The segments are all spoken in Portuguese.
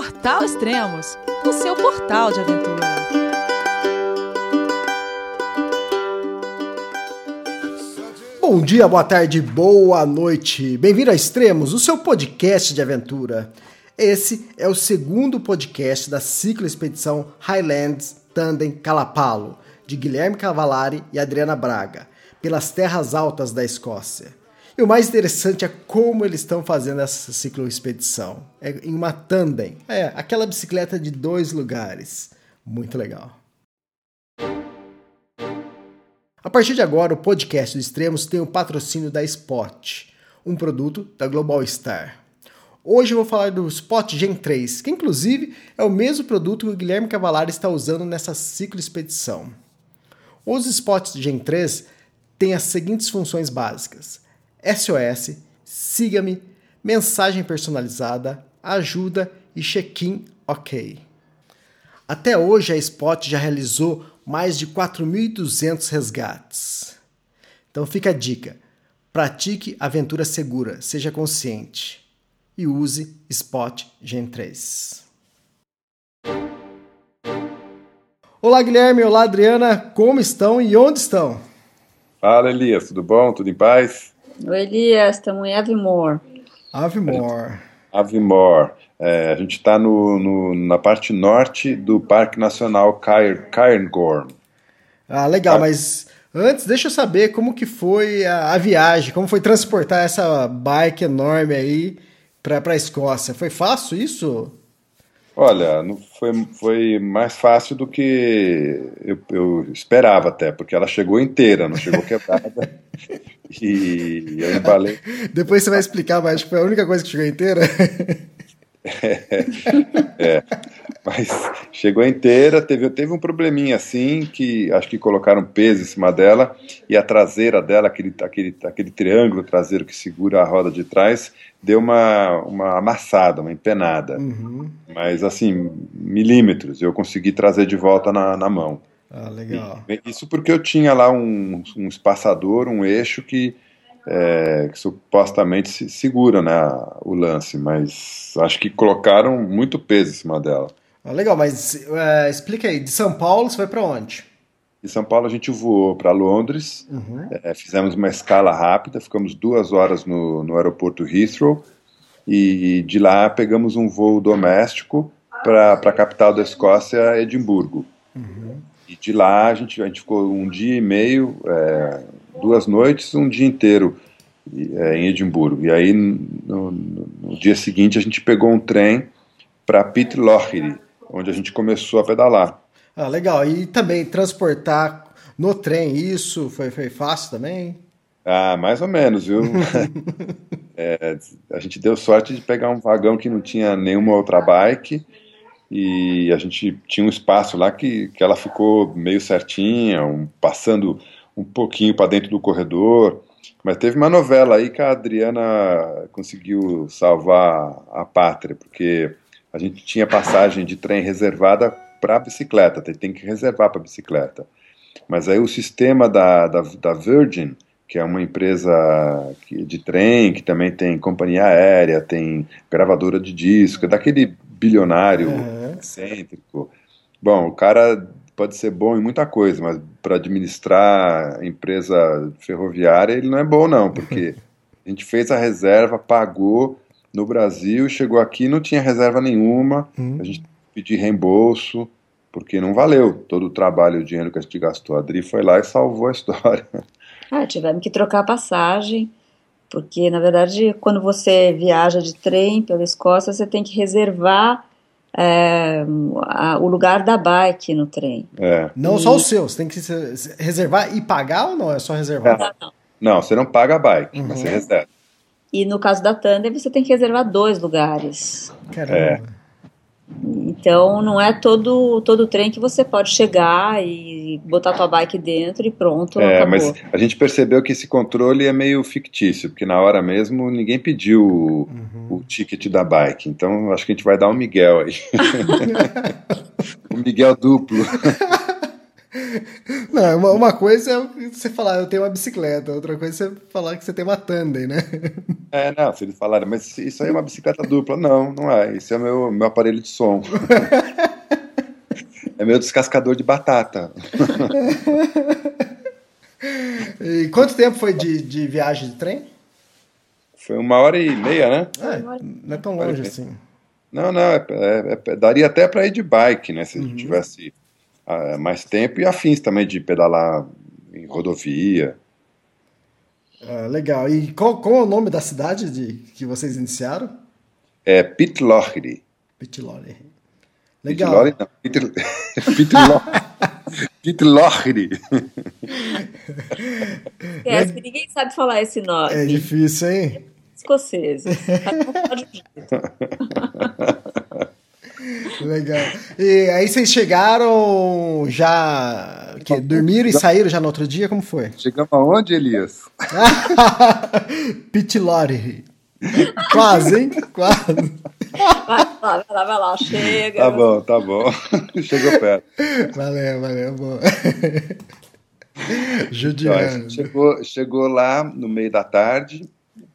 Portal Extremos, o seu portal de aventura. Bom dia, boa tarde, boa noite. Bem-vindo a Extremos, o seu podcast de aventura. Esse é o segundo podcast da ciclo expedição Highlands Tandem Calapalo, de Guilherme Cavalari e Adriana Braga, pelas terras altas da Escócia. E o mais interessante é como eles estão fazendo essa cicloexpedição. É em uma tandem. É, aquela bicicleta de dois lugares. Muito legal. A partir de agora, o podcast do Extremos tem o patrocínio da Spot, um produto da Global Star. Hoje eu vou falar do Spot Gen 3, que inclusive é o mesmo produto que o Guilherme Cavalari está usando nessa cicloexpedição. Os Spots Gen 3 têm as seguintes funções básicas: SOS, siga-me, mensagem personalizada, ajuda e check-in ok. Até hoje a Spot já realizou mais de 4.200 resgates. Então fica a dica: pratique aventura segura, seja consciente e use Spot Gen 3. Olá Guilherme, olá Adriana, como estão e onde estão? Fala Elias, tudo bom? Tudo em paz? Oi, Elias, estamos em Avimore. Avimore. Avimore. É, a gente está no, no, na parte norte do Parque Nacional Cairngorm. Ah, legal, ah. mas antes deixa eu saber como que foi a, a viagem, como foi transportar essa bike enorme aí para a Escócia. Foi fácil isso? Olha, foi, foi mais fácil do que eu, eu, esperava até, porque ela chegou inteira, não chegou quebrada. e eu embalei. Depois você vai explicar, mas acho que foi a única coisa que chegou inteira. É, é, mas chegou inteira, teve, teve um probleminha assim, que acho que colocaram peso em cima dela, e a traseira dela, aquele, aquele, aquele triângulo traseiro que segura a roda de trás, deu uma, uma amassada, uma empenada. Uhum. Mas assim, milímetros, eu consegui trazer de volta na, na mão. Ah, legal. E, isso porque eu tinha lá um, um espaçador, um eixo que, é, que supostamente se segura né, o lance, mas acho que colocaram muito peso em cima dela. Ah, legal, mas é, explica aí, de São Paulo você foi para onde? De São Paulo a gente voou para Londres, uhum. é, fizemos uma escala rápida, ficamos duas horas no, no aeroporto Heathrow e de lá pegamos um voo doméstico para a capital da Escócia, Edimburgo. Uhum. E de lá a gente, a gente ficou um dia e meio, é, duas noites, um dia inteiro é, em Edimburgo. E aí no, no, dia seguinte a gente pegou um trem para Pitlochry, onde a gente começou a pedalar. Ah, legal. E também transportar no trem, isso foi, foi fácil também? Ah, mais ou menos, viu? é, a gente deu sorte de pegar um vagão que não tinha nenhuma outra bike e a gente tinha um espaço lá que, que ela ficou meio certinha, um, passando um pouquinho para dentro do corredor. Mas teve uma novela aí que a Adriana conseguiu salvar a pátria, porque a gente tinha passagem de trem reservada para bicicleta, tem, que reservar para bicicleta. Mas aí o sistema da, da, da, Virgin, que é uma empresa de trem, que também tem companhia aérea, tem gravadora de disco, é daquele bilionário uhum. excêntrico. Bom, o cara pode ser bom em muita coisa, mas para administrar empresa ferroviária ele não é bom não, porque a gente fez a reserva, pagou no Brasil, chegou aqui não tinha reserva nenhuma, uhum. a gente pedir reembolso, porque não valeu todo o trabalho, o dinheiro que a gente gastou. A Adri foi lá e salvou a história. Ah, tivemos que trocar a passagem, porque na verdade, quando você viaja de trem pela Escócia, você tem que reservar é, a, o lugar da bike no trem. É. Não e... só o seu, você tem que reservar e pagar ou não? É só reservar? Não, não. não você não paga a bike, uhum. mas você reserva. E no caso da Tandem, você tem que reservar dois lugares. Caramba. É. Então não é todo todo trem que você pode chegar e botar tua bike dentro e pronto. É, acabou. mas a gente percebeu que esse controle é meio fictício, porque na hora mesmo ninguém pediu uhum. o ticket da bike. Então acho que a gente vai dar um Miguel aí. um Miguel duplo. Não, uma, uma coisa é você falar, eu tenho uma bicicleta, outra coisa é você falar que você tem uma tandem, né? É, não, se eles falarem, mas isso aí é uma bicicleta dupla. Não, não é. Isso é meu, meu aparelho de som. é meu descascador de batata. E quanto tempo foi de, de viagem de trem? Foi uma hora e meia, né? É, não é tão longe assim. Não, não, é, é, é, daria até para ir de bike, né? Se uhum. tivesse uh, mais tempo e afins também de pedalar em rodovia. Ah, legal. E qual, qual é o nome da cidade de, que vocês iniciaram? É Pitlochry. Pitlochry. Legal. Pitlochry, não. Pitlochry. É, ninguém sabe falar esse nome. É difícil, hein? Escoceses. Legal. E aí vocês chegaram já. Que, dormiram e saíram já no outro dia? Como foi? Chegamos aonde, Elias? Pitilori. Quase, hein? Quase. Vai lá, vai lá, vai lá, chega. Tá bom, tá bom. Chegou perto. Valeu, valeu, bom. Judiano. Então, chegou, chegou lá no meio da tarde,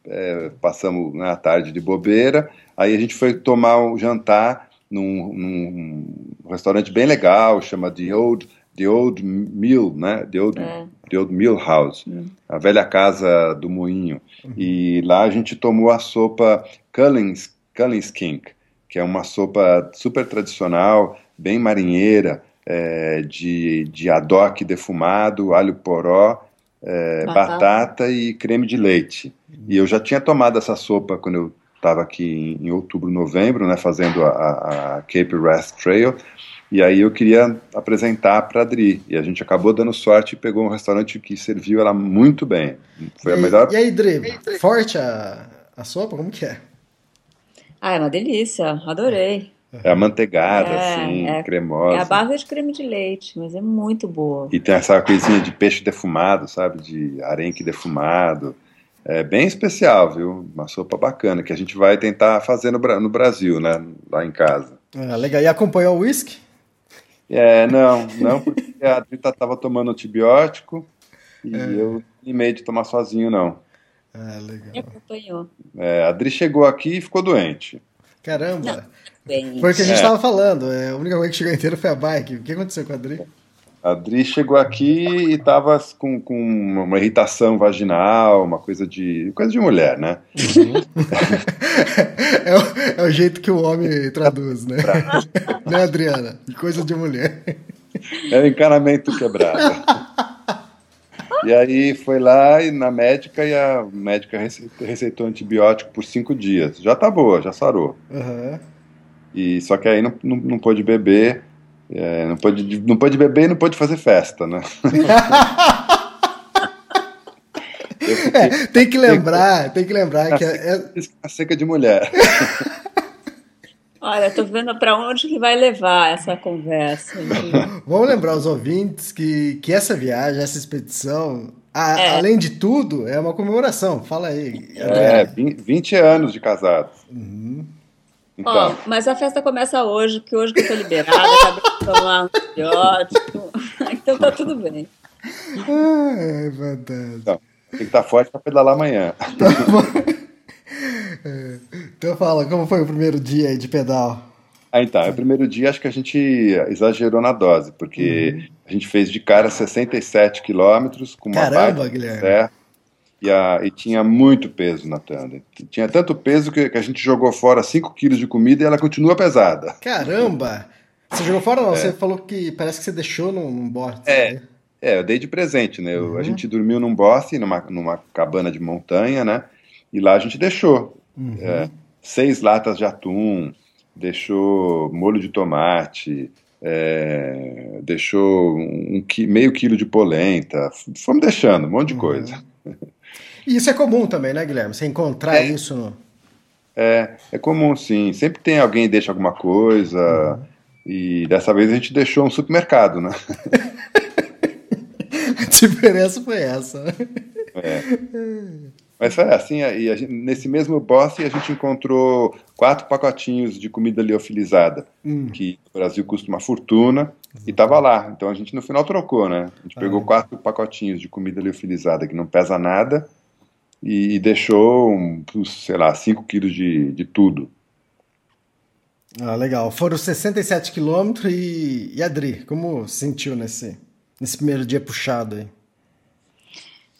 é, passamos na tarde de bobeira, aí a gente foi tomar um jantar num, num restaurante bem legal, chama The Old, The Old Mill, né? The Old, é. The Old Mill House, hum. a velha casa do moinho. Uhum. E lá a gente tomou a sopa Cullings, Cullings King, que é uma sopa super tradicional, bem marinheira, é, de, de adoque defumado, alho poró, é, batata. batata. e creme de leite. Uhum. E eu já tinha tomado essa sopa quando eu estava aqui em, em, outubro, novembro, né, fazendo a, a, Cape Rest Trail, e aí eu queria apresentar para a Adri, e a gente acabou dando sorte e pegou um restaurante que serviu ela muito bem. Foi e, a melhor... E aí, Dri, forte a, a sopa? Como que é? Ah, é uma delícia, adorei. É amanteigada, é, assim, é, cremosa. É a base de creme de leite, mas é muito boa. E tem essa coisinha de peixe defumado, sabe? De arenque defumado. É bem especial, viu? Uma sopa bacana que a gente vai tentar fazer no, no Brasil, né? Lá em casa. Ah, legal. E acompanhou o uísque? É, não, não, porque a Drita estava tomando antibiótico e é. eu meio de tomar sozinho, não. Ah, legal. Me acompanhou. É, a Adri chegou aqui e ficou doente. Caramba! Não, foi o que a gente estava é. falando. É, a única coisa que chegou inteira foi a bike. O que aconteceu com a Adri? A Adri chegou aqui e estava com, com uma irritação vaginal, uma coisa de. coisa de mulher, né? Uhum. é, o, é, o, jeito que o homem traduz, né? né, Adriana? Coisa de mulher. É o encanamento quebrado. E aí foi lá e na médica e a médica receitou antibiótico por cinco dias. Já tá boa, já sarou. Uhum. E, só que aí não, não, não pôde beber é, não, pode, não pode beber e não pode fazer festa, né? é, tem que lembrar, tem que lembrar que é, é... A seca de mulher. Olha, tô vendo para onde que vai levar essa conversa. Vamos lembrar os ouvintes que, que essa viagem, essa expedição, a, é. além de tudo, é uma comemoração. Fala aí. É, 20 anos de casados. Uhum. Então. Oh, mas a festa começa hoje, porque hoje que eu tô liberada, acabei de tomar um antibiótico. então tá tudo bem. Ah, é verdade. Então, tem que estar tá forte para pedalar amanhã. Tá é. Então fala, como foi o primeiro dia aí de pedal? Ah, então, o primeiro dia acho que a gente exagerou na dose, porque uhum. a gente fez de cara 67 quilômetros com uma Caramba, Guilherme. Certa, e, a, e tinha muito peso na tanda. Tinha tanto peso que, que a gente jogou fora 5 quilos de comida e ela continua pesada. Caramba! Você jogou fora não? É. Você falou que parece que você deixou num, num bote. É, né? é, eu dei de presente, né? Uhum. A gente dormiu num bote, numa, numa cabana de montanha, né? E lá a gente deixou uhum. é, seis latas de atum, deixou molho de tomate, é, deixou um, um, meio quilo de polenta, fomos deixando um monte de uhum. coisa. E isso é comum também, né, Guilherme? Você encontrar é, isso no... É, é comum sim. Sempre tem alguém que deixa alguma coisa. Uhum. E dessa vez a gente deixou um supermercado, né? a diferença foi essa. É. Mas foi assim, e gente, nesse mesmo boss a gente encontrou quatro pacotinhos de comida liofilizada, hum. que no Brasil custa uma fortuna, E tava lá. Então a gente no final trocou, né? A gente pegou Ah. quatro pacotinhos de comida liofilizada que não pesa nada e, e deixou, um, sei lá, 5 quilos de, de tudo. Ah, legal. Foram 67 quilômetros e, e Adri, como sentiu nesse, nesse primeiro dia puxado aí?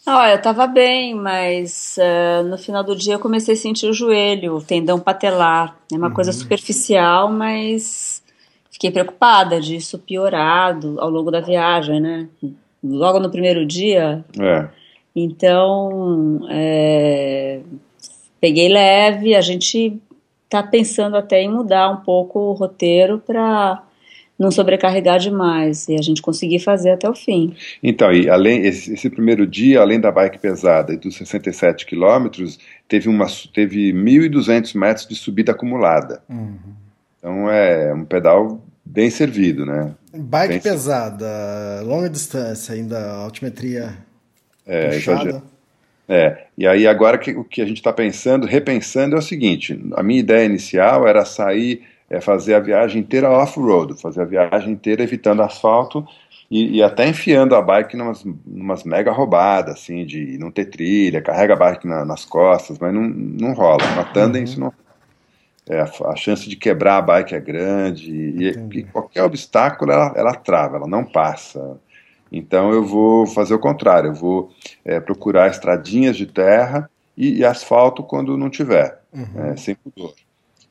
Olha, eu tava bem, mas eh, no final do dia eu comecei a sentir o joelho, o tendão patelar. É uma coisa superficial, mas fiquei preocupada disso piorado ao longo da viagem, né? Logo no primeiro dia, É. então eh, peguei leve. A gente tá pensando até em mudar um pouco o roteiro para não sobrecarregar demais e a gente conseguir fazer até o fim. Então, e além esse, esse primeiro dia, além da bike pesada e dos 67 quilômetros, teve uma teve 1.200 metros de subida acumulada. Então é um pedal bem servido, né? Bike Bem- pesada, longa distância, ainda altimetria É, puxada. exagero. É, e aí agora que, o que a gente está pensando, repensando é o seguinte: a minha ideia inicial era sair, é, fazer a viagem inteira off-road, fazer a viagem inteira evitando asfalto e, e até enfiando a bike numas, numas mega roubadas, assim, de não ter trilha, carrega a bike na- nas costas, mas não, não rola. Na tandem isso não. É, a, chance de quebrar a bike é grande e, e qualquer obstáculo ela, ela trava, ela não passa. Então eu vou fazer o contrário, eu vou é, procurar estradinhas de terra e, e asfalto quando não tiver, é, sem pudor.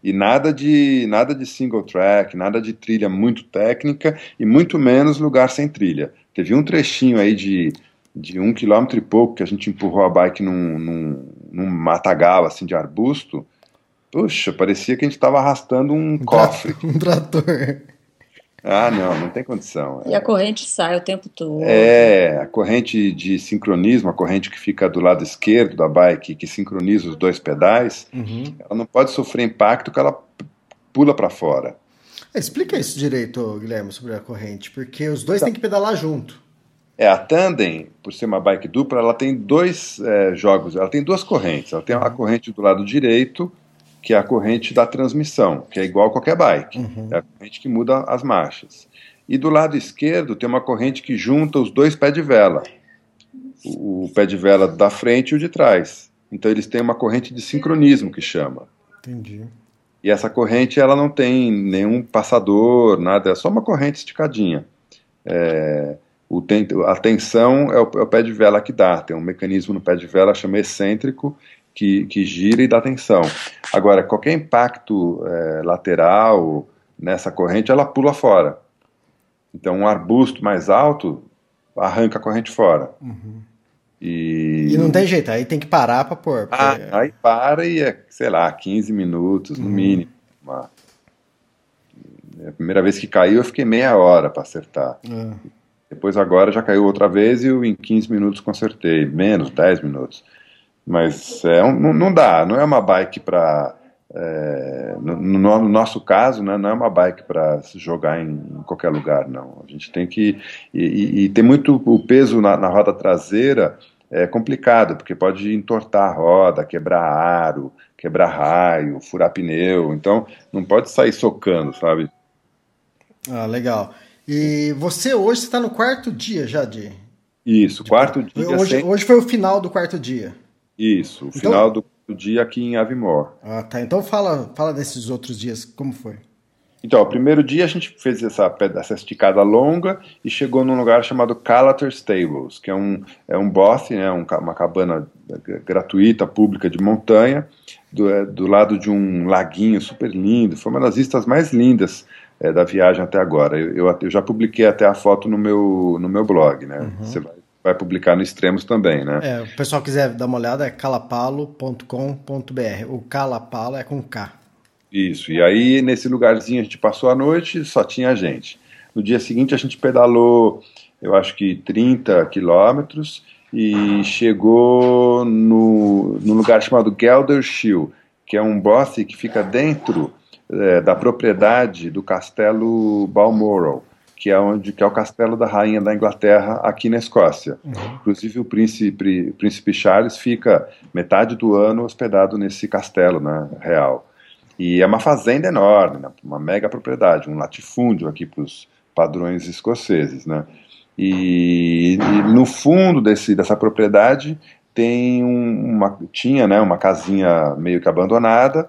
E nada de nada de single track, nada de trilha muito técnica e muito menos lugar sem trilha. Teve um trechinho aí de, de um quilômetro e pouco que a gente empurrou a bike num, num, num matagal assim de arbusto. Puxa, parecia que a gente estava arrastando um cofre. Um trator. Ah, não, não tem condição. E a corrente sai o tempo todo. É, a corrente de sincronismo, a corrente que fica do lado esquerdo da bike, que sincroniza os dois pedais, Uhum. ela não pode sofrer impacto que ela pula para fora. Explica isso direito, Guilherme, sobre a corrente, porque os dois têm que pedalar junto. É, a tandem, por ser uma bike dupla, ela tem dois é, jogos, ela tem duas correntes. Ela tem a corrente do lado direito, que é a corrente da transmissão, que é igual a qualquer bike. É a corrente que muda as marchas. E do lado esquerdo tem uma corrente que junta os dois pés de vela. O, o pé de vela da frente e o de trás. Então eles têm uma corrente de sincronismo que chama. Entendi. E essa corrente ela não tem nenhum passador, nada, é só uma corrente esticadinha. É, o ten- a tensão é o, é o pé de vela que dá, tem um mecanismo no pé de vela chama excêntrico que, que gira e dá tensão. Agora, qualquer impacto é, lateral nessa corrente, ela pula fora. Então, um arbusto mais alto arranca a corrente fora. E, E não tem jeito, aí tem que parar pra pôr. porque- ah, aí para e é, sei lá, 15 minutos no mínimo. Uma- A primeira vez que caiu, eu fiquei meia hora para acertar. Ah, Depois, agora, já caiu outra vez e eu em 15 minutos consertei, menos 10 minutos. Mas é um- não, dá, não é uma bike para. no, no- no nosso caso, né, não é uma bike para se jogar em, em qualquer lugar, não. A gente tem que. E, e- e tem muito. O peso na, na roda traseira é complicado, porque pode entortar a roda, quebrar aro, quebrar raio, furar pneu. Então, não pode sair socando, sabe? ah, legal. E você hoje está no quarto dia já de. Isso, quarto dia Hoje, sem- hoje foi o final do quarto dia. Isso, o Então- final do, dia aqui em Avimore. Ah, tá. Então fala, fala desses outros dias, como foi? Então, o primeiro dia a gente fez essa, essa esticada longa e chegou num lugar chamado Calater Stables, que é um, é um bosque, né, um uma cabana g- gratuita, pública de montanha, do, é, do lado de um laguinho super lindo. Foi uma das vistas mais lindas é, da viagem até agora. Eu, eu, eu já publiquei até a foto no meu, no meu blog, né? Você vai, vai publicar no Extremos também, né? É, o pessoal quiser dar uma olhada, é calapalo.com.br. O calapalo é com K. Isso, e aí nesse lugarzinho a gente passou a noite, só tinha gente. No dia seguinte a gente pedalou, eu acho que 30 quilômetros e chegou no, num lugar chamado Geldershill, que é um bosque que fica dentro eh, da propriedade do castelo Balmoral, que é onde que é o castelo da rainha da Inglaterra aqui na Escócia. Inclusive o príncipe, príncipe Charles fica metade do ano hospedado nesse castelo, né, real. E é uma fazenda enorme, né, uma mega propriedade, um latifúndio aqui para os padrões escoceses, né? E, e no fundo desse, dessa propriedade tem uma, tinha né, uma casinha meio que abandonada,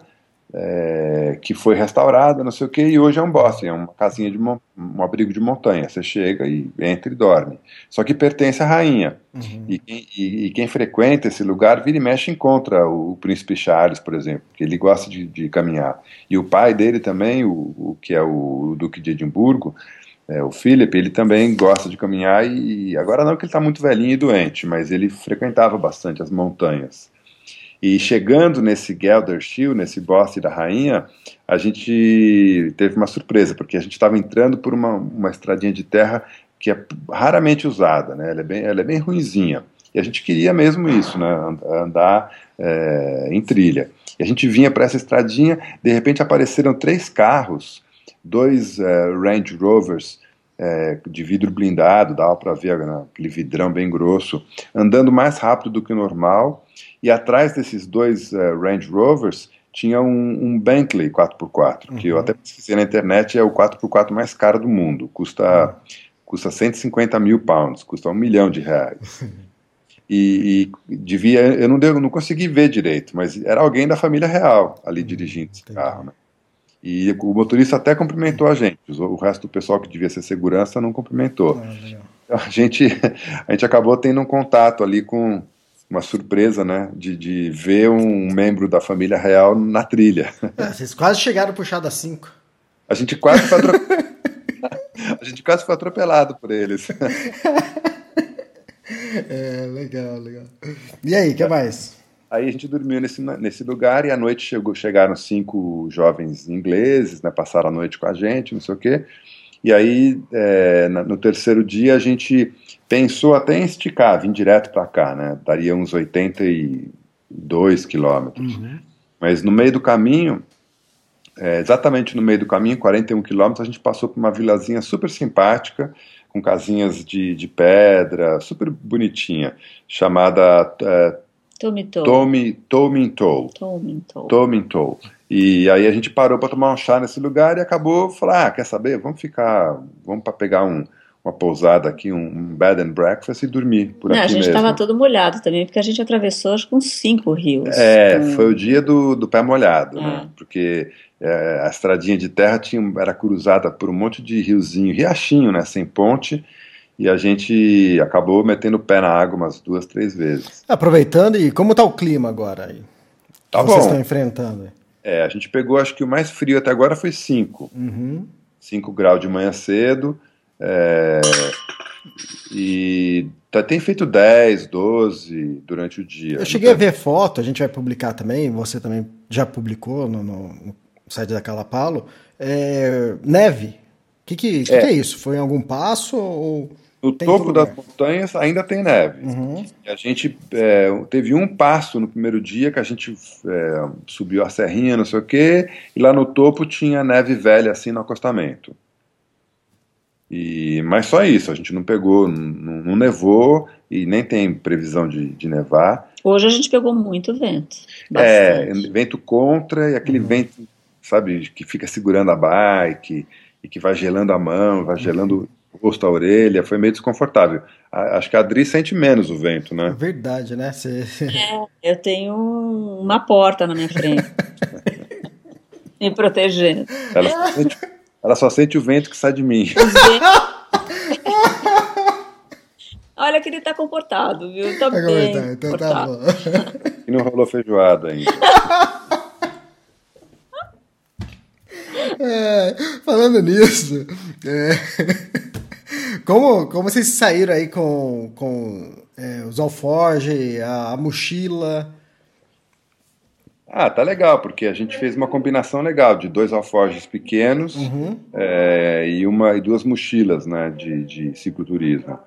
é, que foi restaurada, não sei o que, e hoje é um bosque, é uma casinha de um abrigo de montanha. Você chega e entra e dorme. Só que pertence à rainha. Uhum. E, e, e, quem frequenta esse lugar vira e mexe encontra o, o príncipe Charles, por exemplo, que ele gosta de, de caminhar. E o pai dele também, o, o que é o, o duque de Edimburgo, é, o Philip, ele também gosta de caminhar e agora não que ele está muito velhinho e doente, mas ele frequentava bastante as montanhas. E chegando nesse Gelder Shield, nesse bosque da rainha, a gente teve uma surpresa, porque a gente estava entrando por uma, uma estradinha de terra que é raramente usada, né? ela, é bem, ela é bem ruinzinha. E a gente queria mesmo isso, né? andar é, em trilha. E a gente vinha para essa estradinha, de repente apareceram três carros dois é, Range Rovers é, de vidro blindado, dava para ver né, aquele vidrão bem grosso, andando mais rápido do que o normal, e atrás desses dois é, Range Rovers tinha um, um, Bentley 4x4, uhum. que eu até pesquisei na internet, é o 4x4 mais caro do mundo, custa, uhum. custa 150 mil pounds, custa um milhão de reais. E, e, devia, eu não, deu, não consegui ver direito, mas era alguém da família real ali uhum. dirigindo esse carro, né? E o motorista até cumprimentou a gente. O resto do pessoal que devia ser segurança não cumprimentou. Ah, a gente, a gente acabou tendo um contato ali com uma surpresa, né? De, de ver um membro da família real na trilha. É, vocês quase chegaram puxado a cinco. A gente quase foi atropelado. a gente quase foi atropelado por eles. é, legal, legal. E aí, o que mais? Aí a gente dormiu nesse, nesse lugar e à noite chegou, chegaram cinco jovens ingleses, né, passaram a noite com a gente, não sei o quê. E aí, é, no terceiro dia, a gente pensou até em esticar, vir direto para cá, né? Daria uns 82 quilômetros. Uhum. Mas no meio do caminho, é, exatamente no meio do caminho, 41 quilômetros, a gente passou por uma vilazinha super simpática, com casinhas de, de pedra, super bonitinha, chamada é, Tomintoul. Tomintoul. E aí a gente parou para tomar um chá nesse lugar e acabou falar, ah, quer saber? Vamos ficar, vamos para pegar um, uma pousada aqui, um, um, bed and breakfast e dormir por Não, aqui A gente estava todo molhado também, porque a gente atravessou acho que uns cinco rios. É, com... foi o dia do, do pé molhado, né? é. né? Porque é, a estradinha de terra tinha, era cruzada por um monte de riozinho, riachinho, né? Sem ponte e a gente acabou metendo o pé na água umas duas, três vezes. Aproveitando, e como está o clima agora aí? Tá que bom. Vocês estão enfrentando? É, a gente pegou, acho que o mais frio até agora foi 5. 5 uhum. graus de manhã cedo. É, e tá, tem feito 10, 12 durante o dia. Eu cheguei a ver foto, a gente vai publicar também, você também já publicou no, no, no site da Calapalo. É, neve. O que, que, que, é. que é isso? Foi em algum passo ou. No tem topo das montanhas ainda tem neve. Uhum. A gente é, teve um passo no primeiro dia que a gente é, subiu a serrinha, não sei o quê, e lá no topo tinha neve velha assim no acostamento. E, mas só isso, a gente não pegou, não, não nevou e nem tem previsão de, de, nevar. Hoje a gente pegou muito vento. É, bastante. É, vento contra e aquele uhum. vento, sabe, que fica segurando a bike e que vai gelando a mão, vai gelando rosto, a orelha, foi meio desconfortável. acho que a Adri sente menos o vento, né? Verdade, né? Cê... É, eu tenho uma porta na minha frente. me protegendo. Ela só, sente, ela só sente o vento que sai de mim. Olha que ele tá comportado, viu? Tá, tá bem. Tá, então tá bom. E não rolou feijoada ainda. É, falando nisso, é, como, como vocês saíram aí com, com é, os alforge, a, a, mochila? Ah, tá legal, porque a gente fez uma combinação legal de dois alforjes pequenos uhum. é, e, uma, e duas mochilas né, de, de cicloturismo.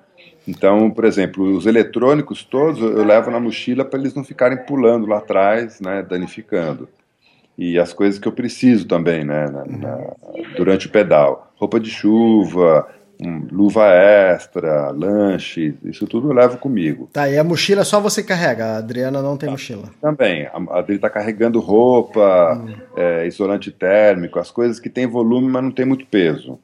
Então, por exemplo, os eletrônicos todos eu levo na mochila para eles não ficarem pulando lá atrás, né, danificando e as coisas que eu preciso também, né, na, na, durante o pedal. Roupa de chuva, um, luva extra, lanche, isso tudo eu levo comigo. Tá, e a mochila só você carrega, a Adriana não tem tá, mochila. Também, a, a Adri está carregando roupa, hum. é, isolante térmico, as coisas que tem volume, mas não tem muito peso.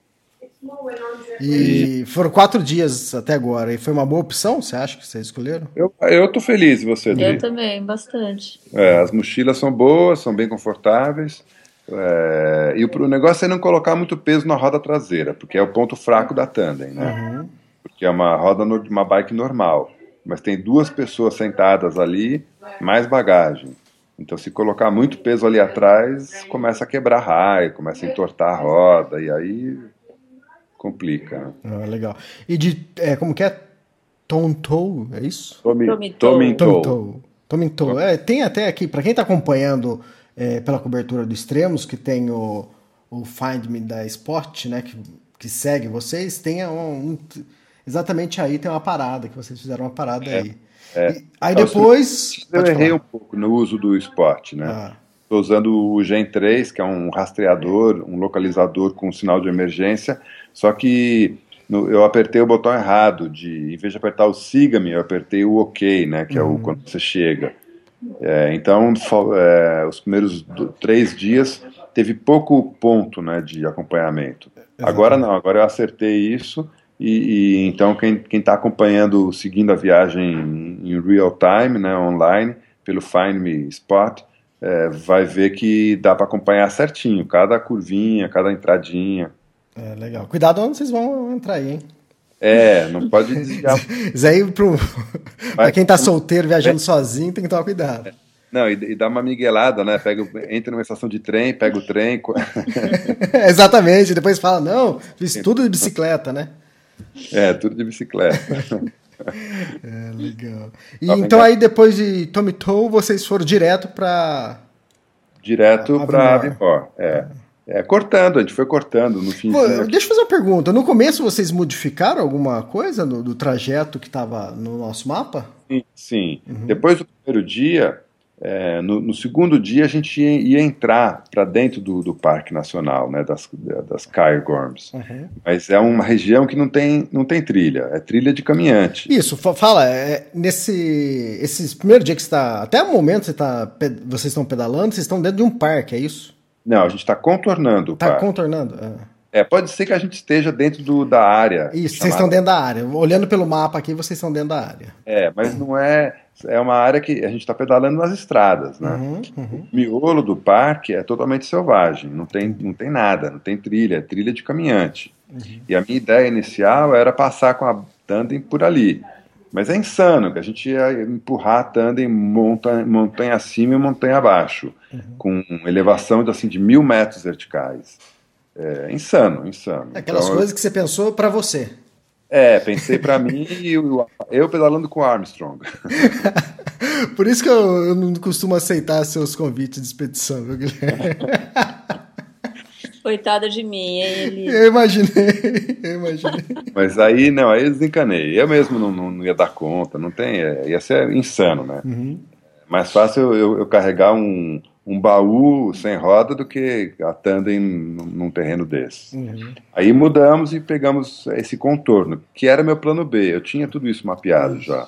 E foram quatro dias até agora. E foi uma boa opção, você acha que vocês escolheram? Eu, eu tô feliz, e você, Eu Dri? também, bastante. É, as mochilas são boas, são bem confortáveis. É, e o, o negócio é não colocar muito peso na roda traseira, porque é o ponto fraco da tandem, né? Porque é uma roda, no- uma bike normal. Mas tem duas pessoas sentadas ali, mais bagagem. Então, se colocar muito peso ali atrás, começa a quebrar raio, começa a entortar a roda, e aí complica. né? Ah, legal. E de. É, como que é? Tontou, é isso? Tow. Tomintou. Tomintou. É, tem até aqui, para quem está acompanhando é, pela cobertura do Extremos, que tem o, o Find Me da Spot, né, que, que segue vocês, tem um, um- Exatamente aí tem uma parada, que vocês fizeram uma parada aí. E- aí É o depois. Eu errei falar. um pouco no uso do esporte, né? Ah, Estou usando o Gen 3, que é um rastreador, um localizador com sinal de emergência, só que no- eu apertei o botão errado, de, em vez de apertar o siga-me, eu apertei o OK, né, que é o quando você chega. É, então, é, os primeiros do- três dias teve pouco ponto né, de acompanhamento. Agora não, agora eu acertei isso e, e então quem está acompanhando, seguindo a viagem em, em real time, né, online, pelo Find Me Spot, é, vai ver que dá para acompanhar certinho, cada curvinha, cada entradinha. é legal. Cuidado onde vocês vão entrar aí, hein? É, não pode desviar. Isso aí, pro... pra quem tá solteiro, viajando sozinho, tem que tomar cuidado. Não, e, e dá uma miguelada, né? Pega, entra numa estação de trem, pega o trem. Exatamente, depois fala, não, fiz tudo de bicicleta, né? É, tudo de bicicleta. É, legal. E então aí depois de Tommy Tow, vocês foram direto pra. Direto para Avimor. É. é, cortando, a gente foi cortando no fim. Pô, deixa eu fazer uma pergunta. No começo vocês modificaram alguma coisa do, do trajeto que estava no nosso mapa? Sim, sim. Depois do primeiro dia, é, no, no segundo dia a gente ia, ia entrar para dentro do, do Parque Nacional, né, das, das Cairngorms. Mas é uma região que não tem, não tem trilha, é trilha de caminhante. Isso, fa- fala, é, nesse esses primeiro dia que você está. Até o momento você tá, vocês estão pedalando, vocês estão dentro de um parque, é isso? Não, a gente está contornando Tá parque. contornando? É. É, pode ser que a gente esteja dentro do, da área. Isso, vocês chamada- estão dentro da área. Olhando pelo mapa aqui, vocês estão dentro da área. É, mas não é. É uma área que a gente está pedalando nas estradas, né? Uhum, uhum. O miolo do parque é totalmente selvagem, não tem, não tem nada, não tem trilha, é trilha de caminhante. E a minha ideia inicial era passar com a tandem por ali. Mas é insano, que a gente ia empurrar a tandem montanha, montanha acima e montanha abaixo, com elevação de, assim, de mil metros verticais. É insano, insano. Aquelas Então, coisas que você pensou pra você. É, pensei pra mim e eu, eu pedalando com o Armstrong. Por isso que eu, eu não costumo aceitar seus convites de expedição, viu, Guilherme? Coitada de mim, hein, Eli? Eu imaginei, eu imaginei. Mas aí, não, aí eu desencanei. Eu mesmo não, não, não ia dar conta, não tem, é, ia ser insano, né? Mais fácil eu, eu- eu carregar um, um baú sem roda do que a tandem num, num terreno desse. Aí mudamos e pegamos esse contorno, que era meu plano B. Eu tinha tudo isso mapeado já.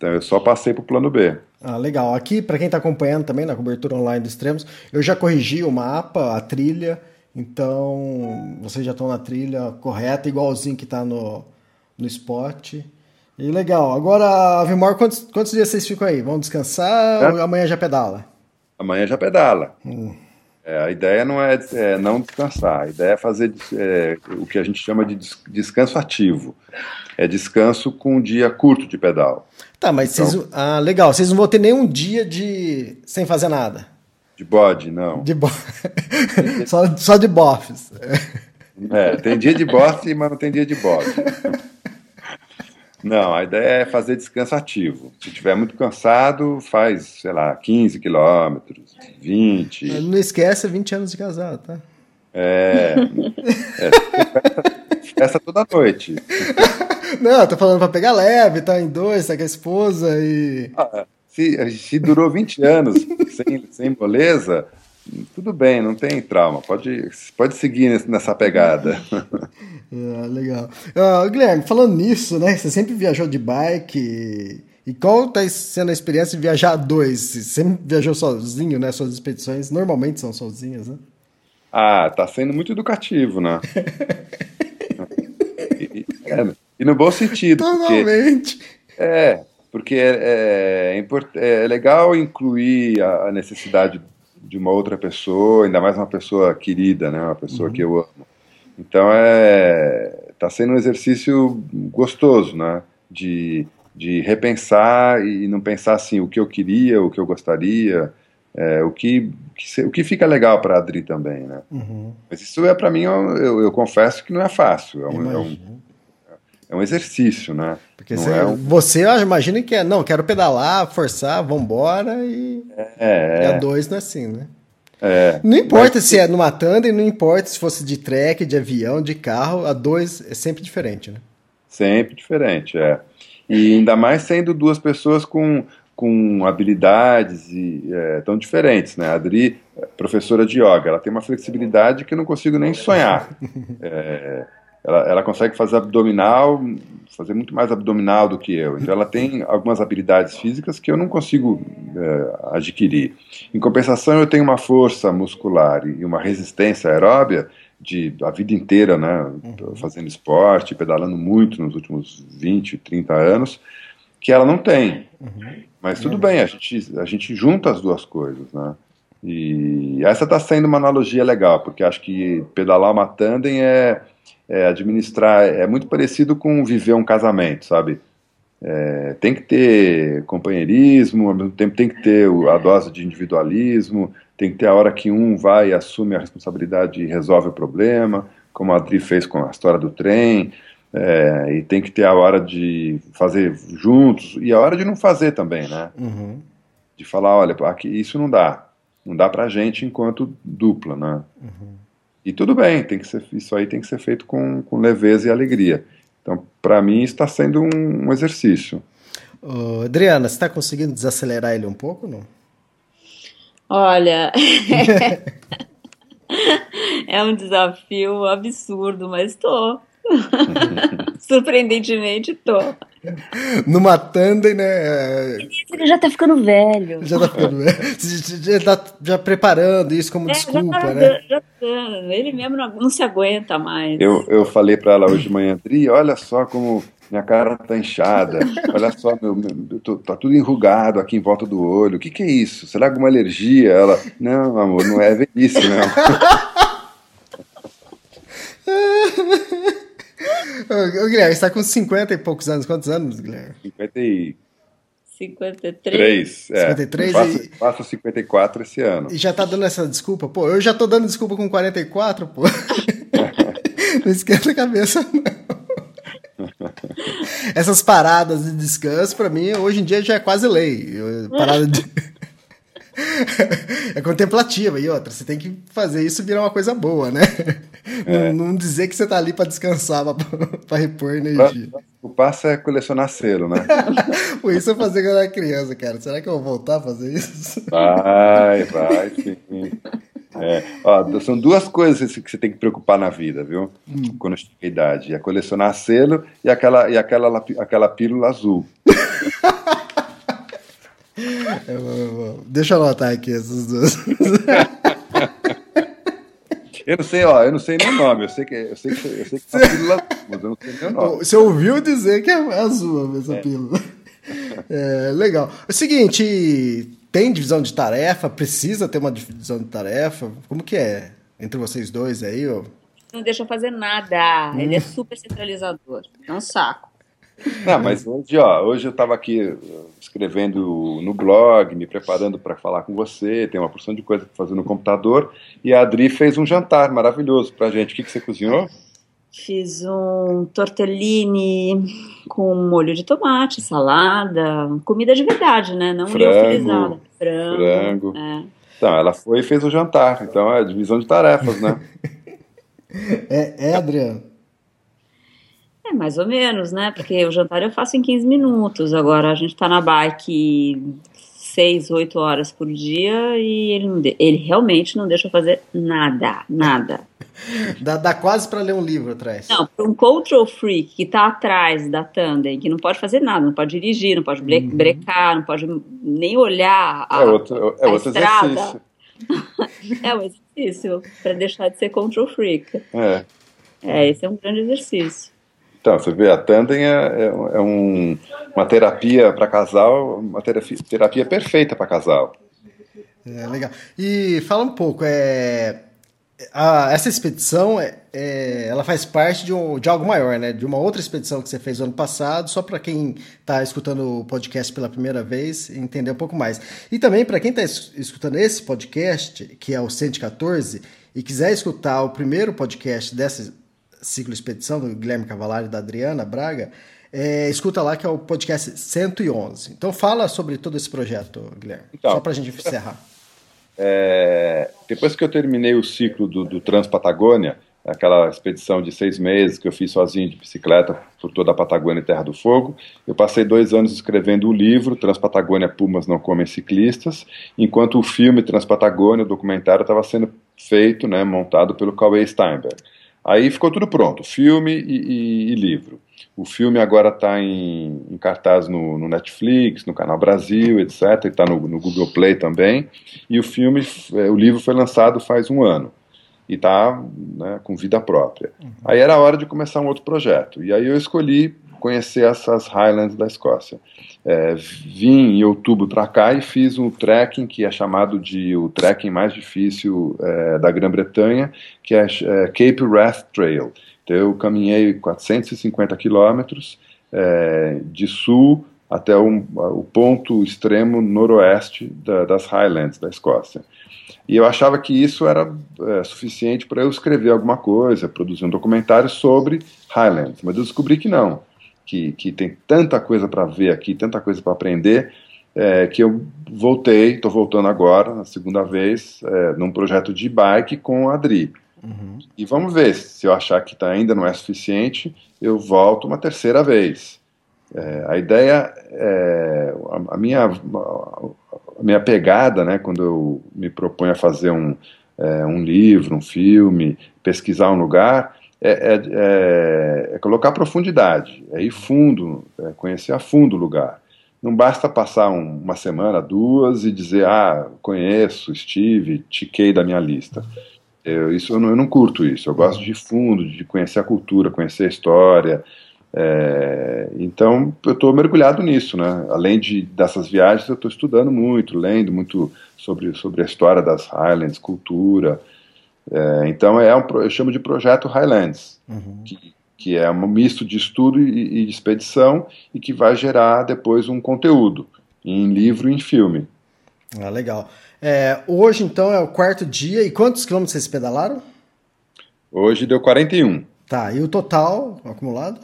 Então eu só passei pro plano B. Ah, legal. Aqui, para quem está acompanhando também na cobertura online dos extremos, eu já corrigi o mapa, a trilha, então vocês já estão na trilha correta, igualzinho que está no, no spot. E legal. Agora, Avimor, quantos, quantos dias vocês ficam aí? Vão descansar É. ou amanhã já pedala? Amanhã já pedala. É, a ideia não é, é não descansar, a ideia é fazer é, o que a gente chama de des- descanso ativo. É descanso com um dia curto de pedal. Tá, mas Então. vocês. Ah, legal. Vocês não vão ter nenhum dia de. sem fazer nada. De bode, não. De bo... só, só de bofs. É, tem dia de bote, mas não tem dia de bode. Não, a ideia é fazer descanso ativo. Se estiver muito cansado, faz, sei lá, 15 quilômetros, 20. Não esquece 20 anos de casado, tá? É, é, festa, festa toda noite. Não, eu tô falando pra pegar leve, tá em dois, tá com a esposa e. Ah, Se, se durou 20 anos sem, sem moleza, tudo bem, não tem trauma. Pode, pode seguir nessa pegada. Ah, legal. Ah, Guilherme, falando nisso, né? Você sempre viajou de bike. E, qual tá sendo a experiência de viajar a dois? Você sempre viajou sozinho, né? Suas expedições normalmente são sozinhas, né? Ah, tá sendo muito educativo, né? É, e no bom sentido. Totalmente. Porque, é, porque é, é, é, legal incluir a, necessidade de uma outra pessoa, ainda mais uma pessoa querida, né? Uma pessoa uhum. que eu amo. Então é está sendo um exercício gostoso, né? De, de repensar e não pensar assim o que eu queria, o que eu gostaria, é, o que, que, o que fica legal para a Adri também, né? Uhum. Mas isso é para mim, eu, eu, eu, confesso que não é fácil. É um, é um, é um exercício, né? Porque você, é um... você imagina que é, não, quero pedalar, forçar, vambora e, é, e a dois não é assim, né? É, não importa mas... se é numa tandem, não importa se fosse de trek, de avião, de carro, a dois é sempre diferente, né? Sempre diferente, é. E ainda mais sendo duas pessoas com, com habilidades e, é, tão diferentes, né? A Adri, é professora de yoga, ela tem uma flexibilidade que eu não consigo nem sonhar. É, ela, ela consegue fazer abdominal, fazer muito mais abdominal do que eu. Então ela tem algumas habilidades físicas que eu não consigo é, adquirir. Em compensação, eu tenho uma força muscular e uma resistência aeróbia de a vida inteira, né, uhum. fazendo esporte, pedalando muito nos últimos 20, 30 anos, que ela não tem. Uhum. Mas tudo uhum. bem, a gente, a gente junta as duas coisas, né? E essa está sendo uma analogia legal, porque acho que pedalar uma tandem é é, administrar é muito parecido com viver um casamento, sabe? É, tem que ter companheirismo, ao mesmo tempo tem que ter a dose de individualismo, tem que ter a hora que um vai e assume a responsabilidade e resolve o problema, como a Adri fez com a história do trem, é, e tem que ter a hora de fazer juntos e a hora de não fazer também, né? Uhum. De falar, olha, aqui, isso não dá, não dá pra gente enquanto dupla, né? Uhum. E tudo bem, tem que ser, isso aí tem que ser feito com, com leveza e alegria. Então, para mim, está sendo um, um exercício. Uh, Adriana, você está conseguindo desacelerar ele um pouco não? Olha, é um desafio absurdo, mas estou. Surpreendentemente, tô. Numa tandem, né? Ele já tá ficando velho. Já tá ficando velho. Já tá já preparando isso como é, desculpa, já tá, né? Já tá. Ele mesmo não, não, se aguenta mais. Eu, eu falei pra ela hoje de manhã, Dri, olha só como minha cara tá inchada. Olha só, meu, meu tô, tá tudo enrugado aqui em volta do olho. O que que é isso? Será alguma alergia? Ela, não, amor, não é velhice, não. Ô, Guilherme, você tá com 50 e poucos anos. Quantos anos, Guilherme? 50 e... 53. 3, é. 53 faço, e... faço 54 esse ano. E já tá dando essa desculpa? Pô, eu já tô dando desculpa com 44, pô. não esquenta a cabeça, não. Essas paradas de descanso, pra mim, hoje em dia já é quase lei. Parada de... é contemplativa e outra, você tem que fazer isso virar uma coisa boa, né? É. Não, não, dizer que você tá ali para descansar, para repor energia. O passo é colecionar selo, né? Isso eu fazia quando eu era criança, cara. Será que eu vou voltar a fazer isso? Vai, vai, sim. É, ó, são duas coisas que você tem que preocupar na vida, viu? Hum. Quando chega a idade. É colecionar selo e aquela, e aquela, aquela pílula azul. Deixa eu anotar aqui essas duas. Eu não sei, ó, eu não sei nem o nome. Eu sei que, eu sei que, eu sei que é pílula mas eu não sei nem o nome. Você ouviu dizer que é azul essa é. pílula. É, legal. É o seguinte, tem divisão de tarefa? Precisa ter uma divisão de tarefa? Como que é entre vocês dois aí? Ó? Não deixa fazer nada. Ele é super centralizador. É um saco. Não, mas hoje, ó, hoje eu estava aqui uh, escrevendo no blog, me preparando para falar com você, tem uma porção de coisa para fazer no computador, e a Adri fez um jantar maravilhoso para a gente. O que, que você cozinhou? Fiz um tortellini com molho de tomate, salada, comida de verdade, né? Não frango, Frango. frango. É. Então, ela foi e fez o jantar. Então, é divisão de tarefas, né? é, é, Adriano. É, mais ou menos, né? Porque o jantar eu faço em 15 minutos. Agora a gente tá na bike 6, 8 horas por dia e ele, não de... ele realmente não deixa eu fazer nada, nada. dá, dá quase para ler um livro atrás. Não, para um control freak que tá atrás da tandem, que não pode fazer nada, não pode dirigir, não pode uhum. brecar, não pode nem olhar a, é outro, é outro estrada. Exercício. é um exercício para deixar de ser control freak. É. É, esse é um grande exercício. Então, você vê, a tandem é, é, é um, uma terapia para casal, uma terapia, terapia perfeita para casal. É, legal. E fala um pouco, é, a, essa expedição, é, é, ela faz parte de, um, de algo maior, né? De uma outra expedição que você fez ano passado, só para quem está escutando o podcast pela primeira vez entender um pouco mais. E também para quem está escutando esse podcast, que é o 114, e quiser escutar o primeiro podcast dessa ciclo expedição do Guilherme Cavalari e da Adriana Braga, é, escuta lá que é o podcast 111. Então fala sobre todo esse projeto, Guilherme, então, só para a gente encerrar. É, depois que eu terminei o ciclo do, do Transpatagônia, aquela expedição de seis meses que eu fiz sozinho de bicicleta por toda a Patagônia e Terra do Fogo, eu passei dois anos escrevendo o livro Transpatagônia Pumas Não Comem Ciclistas, enquanto o filme Transpatagônia, o documentário, estava sendo feito, né, montado pelo Cauê Steinberg. Aí ficou tudo pronto, filme e, e, e livro. O filme agora está em, em, cartaz no, no, Netflix, no Canal Brasil, etc. Está no, no, Google Play também. E o filme, é, o livro foi lançado faz um ano e está né, com vida própria. Uhum. Aí era a hora de começar um outro projeto. E aí eu escolhi conhecer essas Highlands da Escócia. É, vim em outubro para cá e fiz um trekking que é chamado de o trekking mais difícil é, da Grã-Bretanha, que é, é, Cape Wrath Trail. Então eu caminhei 450 quilômetros é, de sul até o, o ponto extremo noroeste da, das Highlands da Escócia. E eu achava que isso era é, suficiente para eu escrever alguma coisa, produzir um documentário sobre Highlands, mas eu descobri que não que, que tem tanta coisa para ver aqui, tanta coisa para aprender, é, que eu voltei, estou voltando agora, na segunda vez, é, num projeto de bike com a Adri. Uhum. E vamos ver, se eu achar que tá, ainda não é suficiente, eu volto uma terceira vez. É, a ideia, é, a, a, minha, a minha pegada, né, quando eu me proponho a fazer um, é, um livro, um filme, pesquisar um lugar, é, é, é, é, colocar profundidade, é ir fundo, é conhecer a fundo o lugar. Não basta passar um, uma semana, duas e dizer, ah, conheço, estive, tiquei da minha lista. Eu, isso, eu não, eu, não, curto isso, eu gosto de fundo, de conhecer a cultura, conhecer a história. É, então, eu estou mergulhado nisso, né? Além de, dessas viagens, eu estou estudando muito, lendo muito sobre, sobre a história das Highlands, cultura, é, então é um, eu chamo de projeto Highlands, uhum. que, que, é um misto de estudo e, e, expedição e que vai gerar depois um conteúdo em livro e em filme. Ah, legal. É, hoje então é o quarto dia e quantos quilômetros vocês pedalaram? Hoje deu 41. Tá, e o total acumulado?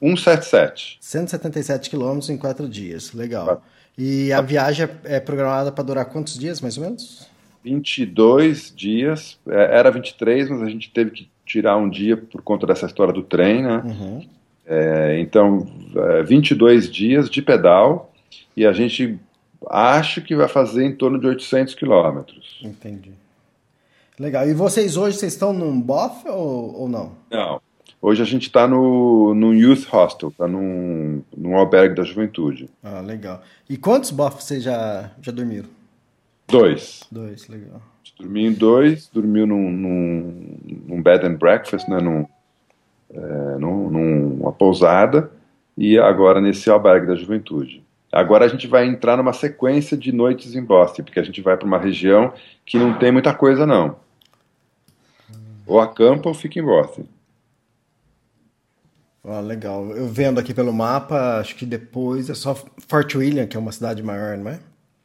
177. 177 quilômetros em quatro dias, legal. E a viagem é programada para durar quantos dias, mais ou menos? 22 dias, é, era 23, mas a gente teve que tirar um dia por conta dessa história do trem, né? Uhum. É, então, é, 22 dias de pedal e a gente acha que vai fazer em torno de 800 quilômetros. Entendi. Legal. E vocês hoje, vocês estão num BOF ou, ou não? Não. Hoje a gente está no, no Youth Hostel, está num, num albergue da juventude. Ah, legal. E quantos BOF vocês já, já dormiram? Dois. Dois, legal. Dormi em dois, dormiu num, num, num bed and breakfast, né, num, é, num, numa pousada, e agora nesse albergue da juventude. Agora a gente vai entrar numa sequência de noites em Boston, porque a gente vai para uma região que não tem muita coisa, não. Ou acampa ou fica em Boston. Ah, legal. Eu vendo aqui pelo mapa, acho que depois é só Fort William, que é uma cidade maior, não é?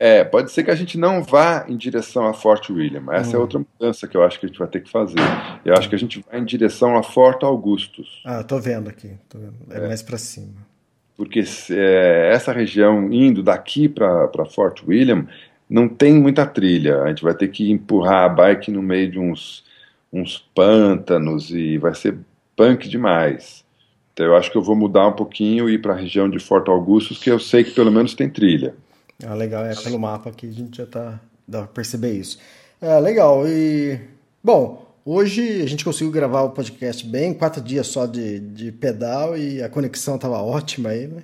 É, pode ser que a gente não vá em direção a Fort William. Essa é hum. é outra mudança que eu acho que a gente vai ter que fazer. Eu acho que a gente vai em direção a Fort Augustus. Ah, tô vendo aqui. Tô vendo. É, é, mais para cima. Porque é, essa região indo daqui para Fort William não tem muita trilha. A gente vai ter que empurrar a bike no meio de uns, uns pântanos e vai ser punk demais. Então eu acho que eu vou mudar um pouquinho e ir para a região de Fort Augustus, que eu sei que pelo menos tem trilha. Ah, legal, é pelo mapa aqui a gente já tá. dá pra perceber isso. É, legal, e. Bom, hoje a gente conseguiu gravar o podcast bem, quatro dias só de, de pedal e a conexão tava ótima aí, né?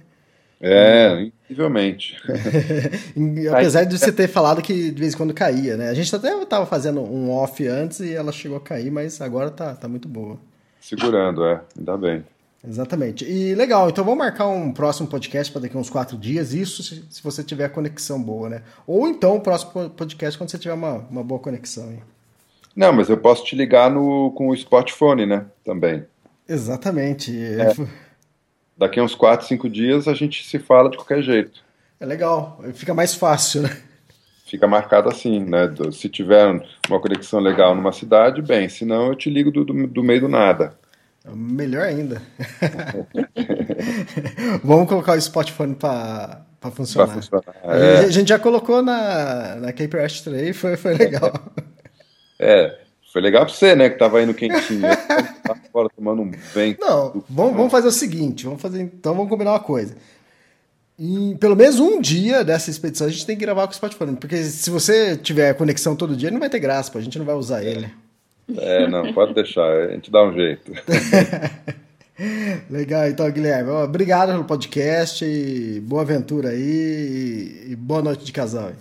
É, incrivelmente. Apesar de você ter falado que de vez em quando caía, né? A gente até estava fazendo um off antes e ela chegou a cair, mas agora tá, tá muito boa. Segurando, é, ainda bem. Exatamente. E legal, então vamos marcar um próximo podcast para daqui a uns quatro dias, isso se, se, você tiver conexão boa, né? Ou então o próximo podcast quando você tiver uma, uma boa conexão. Hein? Não, mas eu posso te ligar no, com o smartphone, né? Também. Exatamente. É. Daqui a uns quatro, cinco dias a gente se fala de qualquer jeito. É legal, fica mais fácil, né? Fica marcado assim, né? Se tiver uma conexão legal numa cidade, bem, senão eu te ligo do, do, do meio do nada. Melhor ainda. Vamos colocar o Spotify para funcionar. Pra funcionar. É. A gente já colocou na, na Cape Rest Tray, foi, foi legal. É, foi legal pra você, né? Que tava indo quentinho. tava fora tomando um vento. Não, vamos, vamos fazer o seguinte: vamos fazer, então vamos combinar uma coisa. Em pelo menos um dia dessa expedição a gente tem que gravar com o Spotify. Porque se você tiver conexão todo dia, não vai ter graça, a gente não vai usar ele. É, não, pode deixar, a gente dá um jeito. Legal, então, Guilherme. Obrigado pelo podcast e boa aventura aí e boa noite de casal.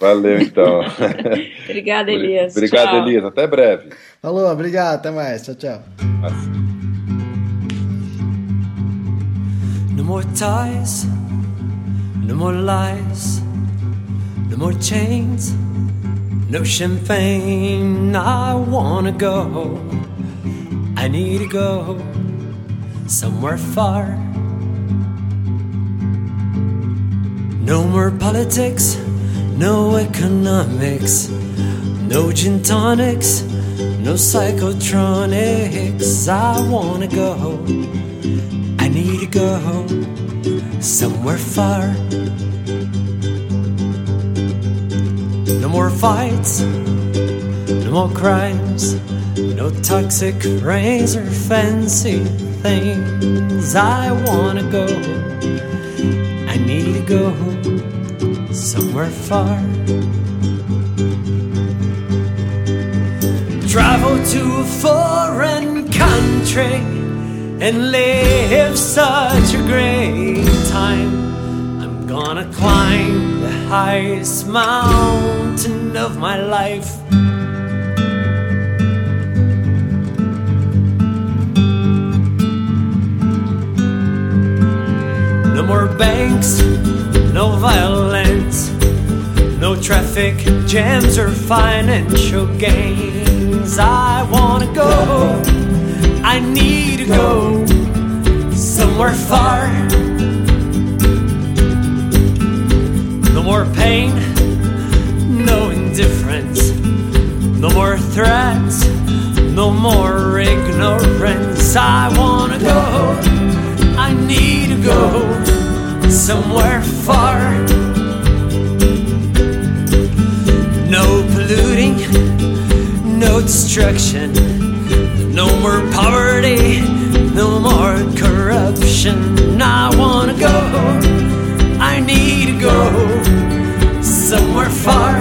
Valeu, então. Obrigada, Elias. Obrigado, tchau. Elias. Até breve. Falou, obrigado. Até mais. Tchau, tchau. No more ties, no more lies, no more chains. No champagne, I wanna go. I need to go somewhere far. No more politics, no economics, no gin tonics, no psychotronics. I wanna go. I need to go somewhere far. More fights, no more crimes, no toxic rings or fancy things. I wanna go, I need to go somewhere far. Travel to a foreign country and live such a great time. I'm gonna climb highest mountain of my life. No more banks, no violence, no traffic jams or financial gains. I wanna go, I need to go somewhere far more pain, no indifference, no more threats, no more ignorance. I wanna go, I need to go somewhere far. No polluting, no destruction, no more poverty, no more corruption. I wanna go. Need to go somewhere far.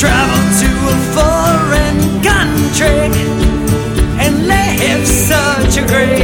Travel to a foreign country and live such a great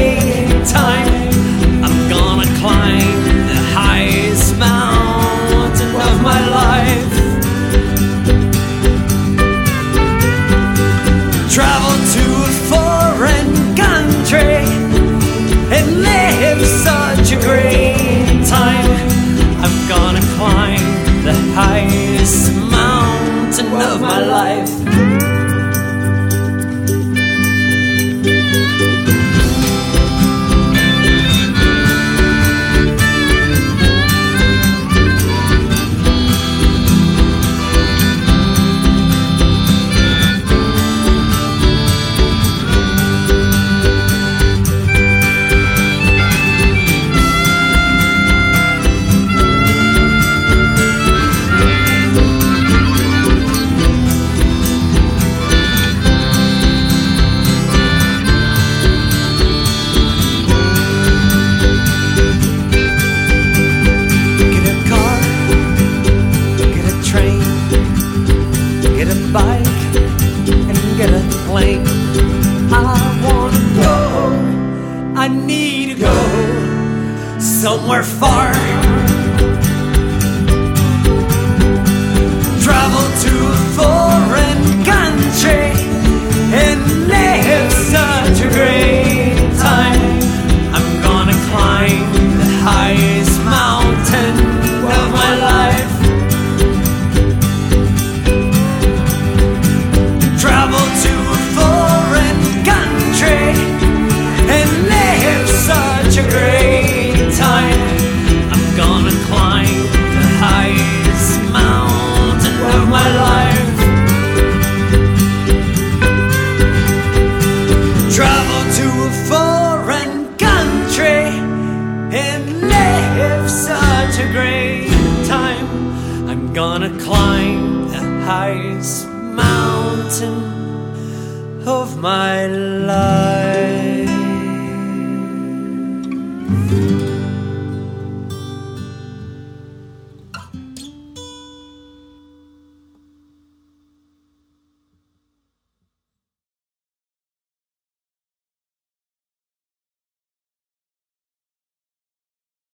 somewhere far.